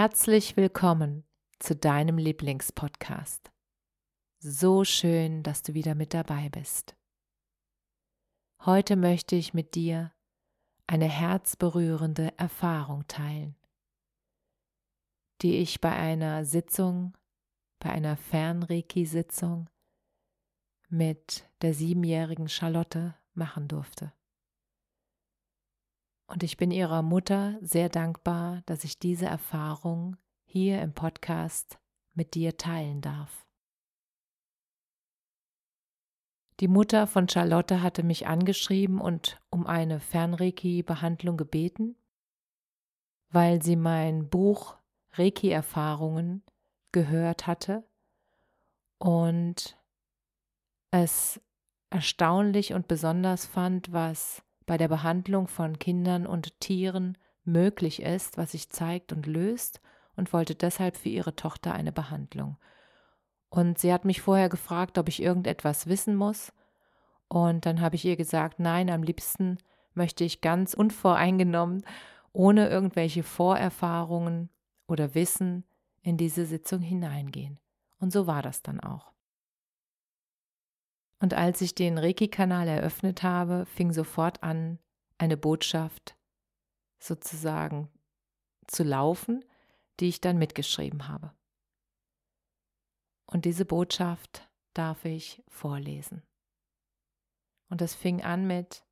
Herzlich willkommen zu deinem Lieblingspodcast. So schön, dass du wieder mit dabei bist. Heute möchte ich mit dir eine herzberührende Erfahrung teilen, die ich bei einer Sitzung, bei einer Fernreiki-Sitzung mit der siebenjährigen Charlotte machen durfte. Und ich bin ihrer Mutter sehr dankbar, dass ich diese Erfahrung hier im Podcast mit dir teilen darf. Die Mutter von Charlotte hatte mich angeschrieben und um eine Fernreiki-Behandlung gebeten, weil sie mein Buch Reiki-Erfahrungen gehört hatte und es erstaunlich und besonders fand, was bei der Behandlung von Kindern und Tieren möglich ist, was sich zeigt und löst und wollte deshalb für ihre Tochter eine Behandlung. Und sie hat mich vorher gefragt, ob ich irgendetwas wissen muss. Und dann habe ich ihr gesagt, nein, am liebsten möchte ich ganz unvoreingenommen, ohne irgendwelche Vorerfahrungen oder Wissen in diese Sitzung hineingehen. Und so war das dann auch. Und als ich den Reiki-Kanal eröffnet habe, fing sofort an, eine Botschaft sozusagen zu laufen, die ich dann mitgeschrieben habe. Und diese Botschaft darf ich vorlesen. Und es fing an mit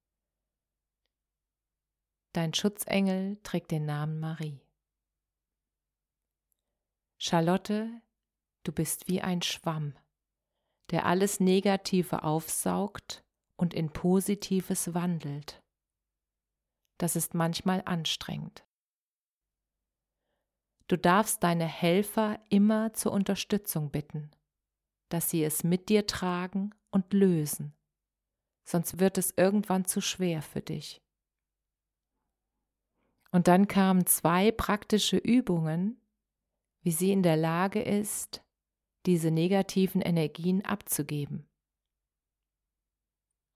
Dein Schutzengel trägt den Namen Marie. Charlotte, du bist wie ein Schwamm, der alles Negative aufsaugt und in Positives wandelt. Das ist manchmal anstrengend. Du darfst deine Helfer immer zur Unterstützung bitten, dass sie es mit dir tragen und lösen, sonst wird es irgendwann zu schwer für dich. Und dann kamen zwei praktische Übungen, wie sie in der Lage ist, diese negativen Energien abzugeben.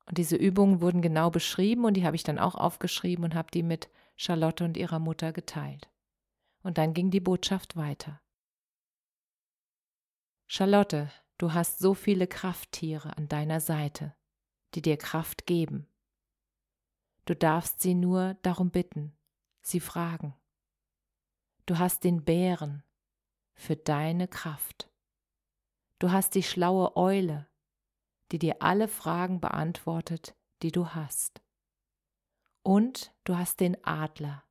Und diese Übungen wurden genau beschrieben und die habe ich dann auch aufgeschrieben und habe die mit Charlotte und ihrer Mutter geteilt. Und dann ging die Botschaft weiter. Charlotte, du hast so viele Krafttiere an deiner Seite, die dir Kraft geben. Du darfst sie nur darum bitten, sie fragen. Du hast den Bären für deine Kraft. Du hast die schlaue Eule, die dir alle Fragen beantwortet, die du hast. Und du hast den Adler,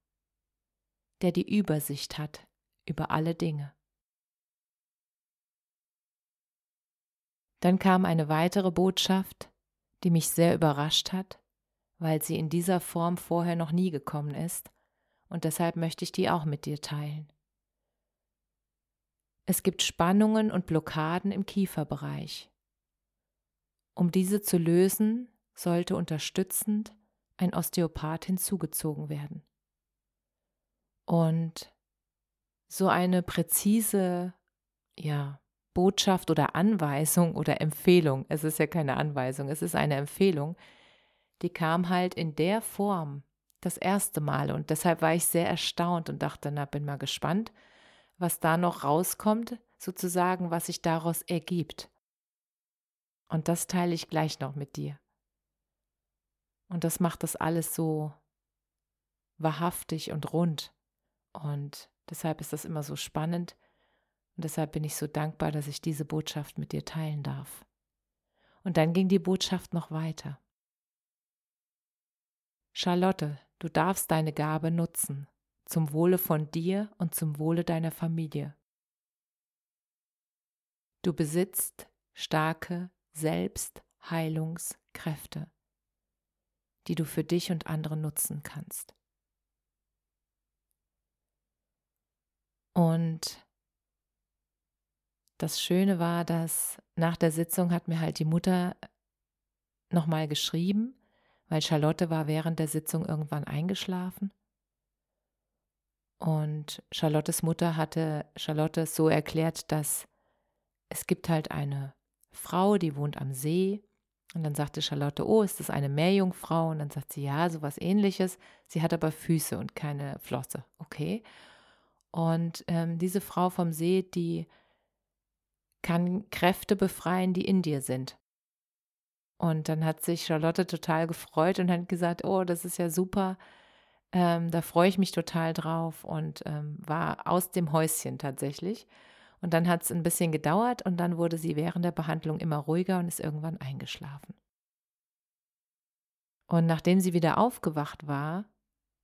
der die Übersicht hat über alle Dinge. Dann kam eine weitere Botschaft, die mich sehr überrascht hat, weil sie in dieser Form vorher noch nie gekommen ist, und deshalb möchte ich die auch mit dir teilen. Es gibt Spannungen und Blockaden im Kieferbereich. Um diese zu lösen, sollte unterstützend ein Osteopath hinzugezogen werden. Und so eine präzise ja, Botschaft oder Anweisung oder Empfehlung, es ist ja keine Anweisung, es ist eine Empfehlung, die kam halt in der Form das erste Mal und deshalb war ich sehr erstaunt und dachte, na, bin mal gespannt, was da noch rauskommt, sozusagen, was sich daraus ergibt. Und das teile ich gleich noch mit dir. Und das macht das alles so wahrhaftig und rund. Und deshalb ist das immer so spannend. Und deshalb bin ich so dankbar, dass ich diese Botschaft mit dir teilen darf. Und dann ging die Botschaft noch weiter. Charlotte, du darfst deine Gabe nutzen, zum Wohle von dir und zum Wohle deiner Familie. Du besitzt starke Selbstheilungskräfte, die du für dich und andere nutzen kannst. Und das Schöne war, dass nach der Sitzung hat mir halt die Mutter nochmal geschrieben, weil Charlotte war während der Sitzung irgendwann eingeschlafen. Und Charlottes Mutter hatte Charlotte so erklärt, dass es gibt halt eine Frau, die wohnt am See. Und dann sagte Charlotte, oh, ist das eine Meerjungfrau? Und dann sagt sie, ja, sowas ähnliches. Sie hat aber Füße und keine Flosse. Okay. Und ähm, diese Frau vom See, die kann Kräfte befreien, die in dir sind. Und dann hat sich Charlotte total gefreut und hat gesagt, oh, das ist ja super, ähm, da freue ich mich total drauf und ähm, war aus dem Häuschen tatsächlich. Und dann hat es ein bisschen gedauert und dann wurde sie während der Behandlung immer ruhiger und ist irgendwann eingeschlafen. Und nachdem sie wieder aufgewacht war,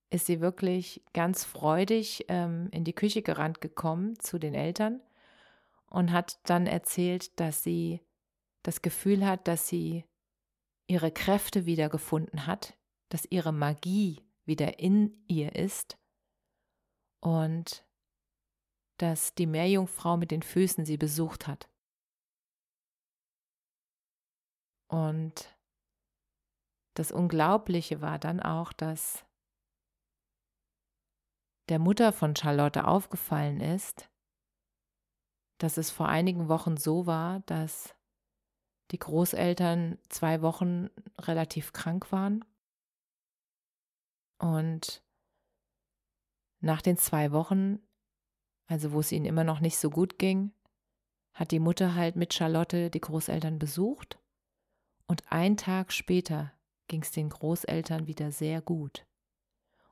ist sie wirklich ganz freudig ähm, in die Küche gerannt gekommen zu den Eltern und hat dann erzählt, dass sie das Gefühl hat, dass sie ihre Kräfte wiedergefunden hat, dass ihre Magie wieder in ihr ist und dass die Meerjungfrau mit den Füßen sie besucht hat. Und das Unglaubliche war dann auch, dass der Mutter von Charlotte aufgefallen ist, dass es vor einigen Wochen so war, dass die Großeltern zwei Wochen relativ krank waren. Und nach den zwei Wochen, also wo es ihnen immer noch nicht so gut ging, hat die Mutter halt mit Charlotte die Großeltern besucht. Und einen Tag später ging es den Großeltern wieder sehr gut.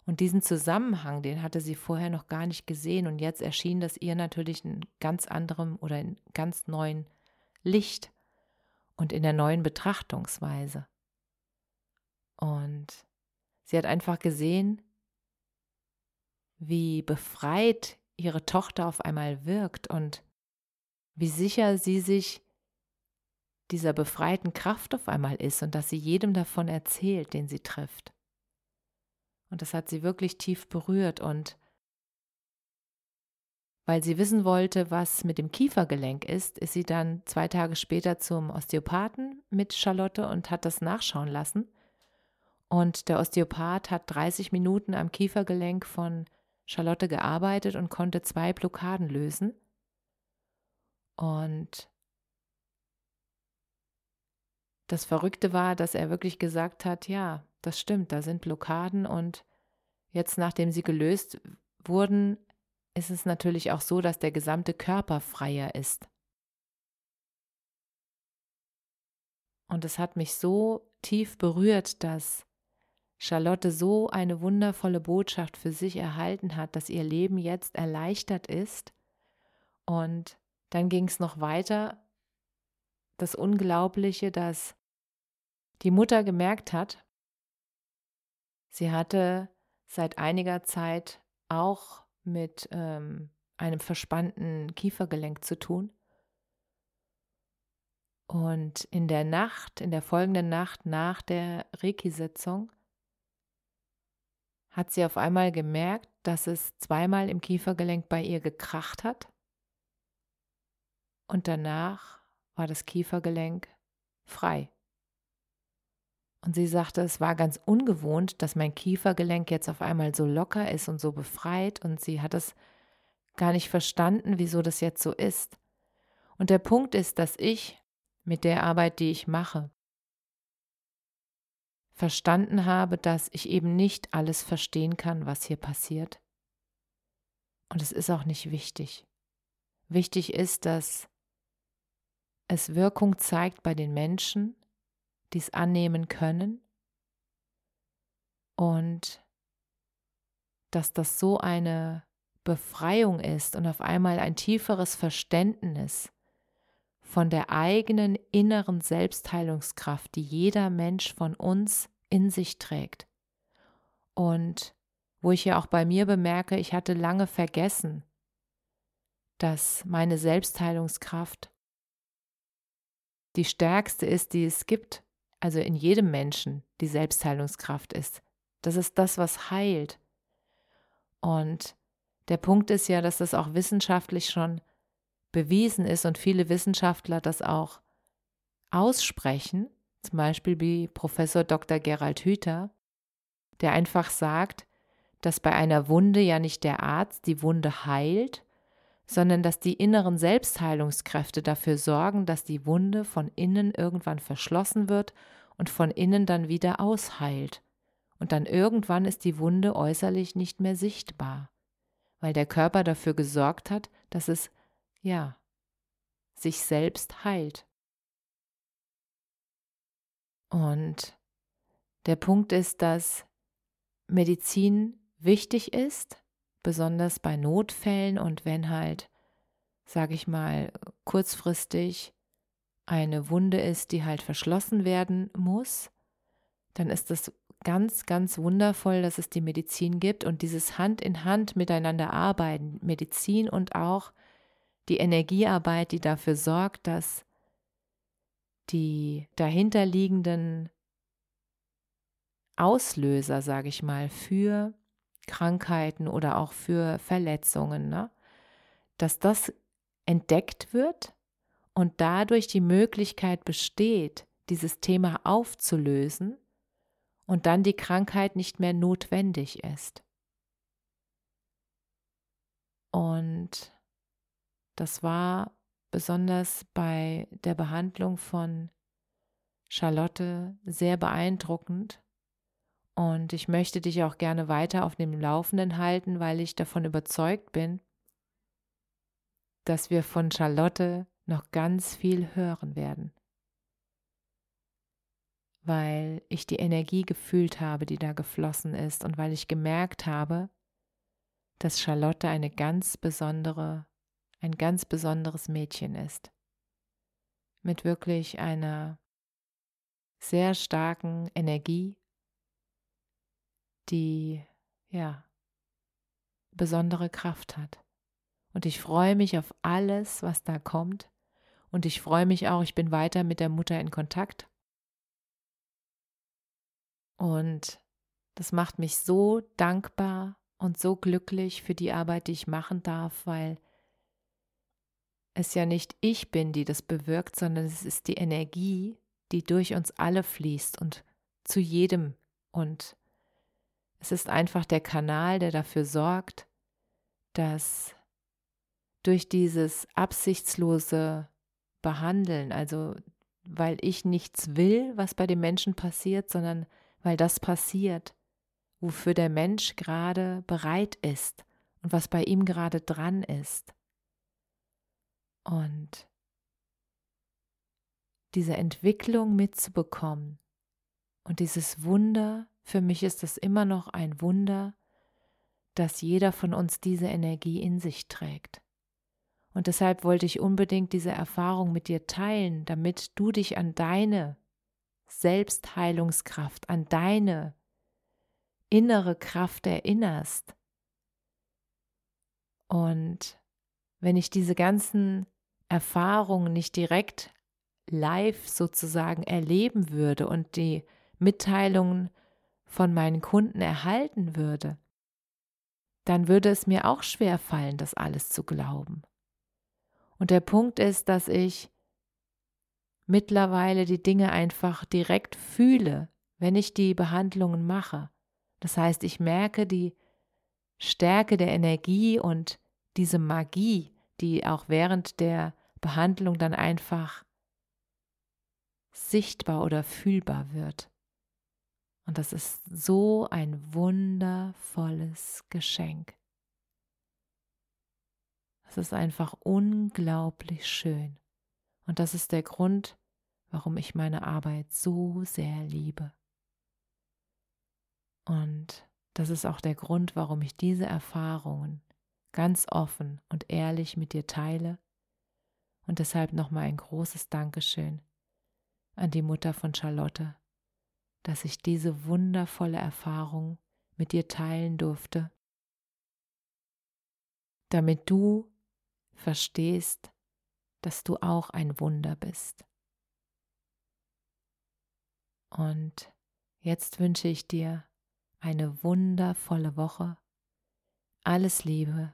Und diesen Zusammenhang, den hatte sie vorher noch gar nicht gesehen und jetzt erschien das ihr natürlich in ganz anderem oder in ganz neuen Licht und in der neuen Betrachtungsweise. Und sie hat einfach gesehen, wie befreit ihre Tochter auf einmal wirkt und wie sicher sie sich dieser befreiten Kraft auf einmal ist und dass sie jedem davon erzählt, den sie trifft. Und das hat sie wirklich tief berührt und weil sie wissen wollte, was mit dem Kiefergelenk ist, ist sie dann zwei Tage später zum Osteopathen mit Charlotte und hat das nachschauen lassen. Und der Osteopath hat 30 Minuten am Kiefergelenk von Charlotte gearbeitet und konnte zwei Blockaden lösen. Und das Verrückte war, dass er wirklich gesagt hat, ja, das stimmt, da sind Blockaden und jetzt, nachdem sie gelöst wurden, ist es natürlich auch so, dass der gesamte Körper freier ist. Und es hat mich so tief berührt, dass Charlotte so eine wundervolle Botschaft für sich erhalten hat, dass ihr Leben jetzt erleichtert ist. Und dann ging es noch weiter. Das Unglaubliche, dass die Mutter gemerkt hat, Sie hatte seit einiger Zeit auch mit ähm, einem verspannten Kiefergelenk zu tun. Und in der Nacht, in der folgenden Nacht nach der Reiki-Sitzung, hat sie auf einmal gemerkt, dass es zweimal im Kiefergelenk bei ihr gekracht hat. Und danach war das Kiefergelenk frei. Und sie sagte, es war ganz ungewohnt, dass mein Kiefergelenk jetzt auf einmal so locker ist und so befreit und sie hat es gar nicht verstanden, wieso das jetzt so ist. Und der Punkt ist, dass ich mit der Arbeit, die ich mache, verstanden habe, dass ich eben nicht alles verstehen kann, was hier passiert. Und es ist auch nicht wichtig. Wichtig ist, dass es Wirkung zeigt bei den Menschen dies annehmen können und dass das so eine Befreiung ist und auf einmal ein tieferes Verständnis von der eigenen inneren Selbstheilungskraft, die jeder Mensch von uns in sich trägt und wo ich ja auch bei mir bemerke, ich hatte lange vergessen, dass meine Selbstheilungskraft die stärkste ist, die es gibt, also in jedem Menschen die Selbstheilungskraft ist. Das ist das, was heilt. Und der Punkt ist ja, dass das auch wissenschaftlich schon bewiesen ist und viele Wissenschaftler das auch aussprechen, zum Beispiel wie Professor Dr. Gerald Hüther, der einfach sagt, dass bei einer Wunde ja nicht der Arzt die Wunde heilt, sondern dass die inneren Selbstheilungskräfte dafür sorgen, dass die Wunde von innen irgendwann verschlossen wird und von innen dann wieder ausheilt. Und dann irgendwann ist die Wunde äußerlich nicht mehr sichtbar, weil der Körper dafür gesorgt hat, dass es, ja, sich selbst heilt. Und der Punkt ist, dass Medizin wichtig ist, besonders bei Notfällen und wenn halt, sage ich mal, kurzfristig eine Wunde ist, die halt verschlossen werden muss, dann ist es ganz, ganz wundervoll, dass es die Medizin gibt und dieses Hand in Hand miteinander arbeiten, Medizin und auch die Energiearbeit, die dafür sorgt, dass die dahinterliegenden Auslöser, sage ich mal, für Krankheiten oder auch für Verletzungen, ne? dass das entdeckt wird und dadurch die Möglichkeit besteht, dieses Thema aufzulösen und dann die Krankheit nicht mehr notwendig ist. Und das war besonders bei der Behandlung von Charlotte sehr beeindruckend, und ich möchte dich auch gerne weiter auf dem Laufenden halten, weil ich davon überzeugt bin, dass wir von Charlotte noch ganz viel hören werden. Weil ich die Energie gefühlt habe, die da geflossen ist und weil ich gemerkt habe, dass Charlotte eine ganz besondere, ein ganz besonderes Mädchen ist. Mit wirklich einer sehr starken Energie die ja besondere Kraft hat. Und ich freue mich auf alles, was da kommt. Und ich freue mich auch, ich bin weiter mit der Mutter in Kontakt. Und das macht mich so dankbar und so glücklich für die Arbeit, die ich machen darf, weil es ja nicht ich bin, die das bewirkt, sondern es ist die Energie, die durch uns alle fließt und zu jedem und es ist einfach der Kanal, der dafür sorgt, dass durch dieses absichtslose Behandeln, also weil ich nichts will, was bei dem Menschen passiert, sondern weil das passiert, wofür der Mensch gerade bereit ist und was bei ihm gerade dran ist. Und diese Entwicklung mitzubekommen und dieses Wunder für mich ist es immer noch ein Wunder, dass jeder von uns diese Energie in sich trägt. Und deshalb wollte ich unbedingt diese Erfahrung mit dir teilen, damit du dich an deine Selbstheilungskraft, an deine innere Kraft erinnerst. Und wenn ich diese ganzen Erfahrungen nicht direkt live sozusagen erleben würde und die Mitteilungen von meinen Kunden erhalten würde, dann würde es mir auch schwer fallen, das alles zu glauben. Und der Punkt ist, dass ich mittlerweile die Dinge einfach direkt fühle, wenn ich die Behandlungen mache. Das heißt, ich merke die Stärke der Energie und diese Magie, die auch während der Behandlung dann einfach sichtbar oder fühlbar wird. Und das ist so ein wundervolles Geschenk. Es ist einfach unglaublich schön. Und das ist der Grund, warum ich meine Arbeit so sehr liebe. Und das ist auch der Grund, warum ich diese Erfahrungen ganz offen und ehrlich mit dir teile. Und deshalb nochmal ein großes Dankeschön an die Mutter von Charlotte dass ich diese wundervolle Erfahrung mit dir teilen durfte, damit du verstehst, dass du auch ein Wunder bist. Und jetzt wünsche ich dir eine wundervolle Woche. Alles Liebe.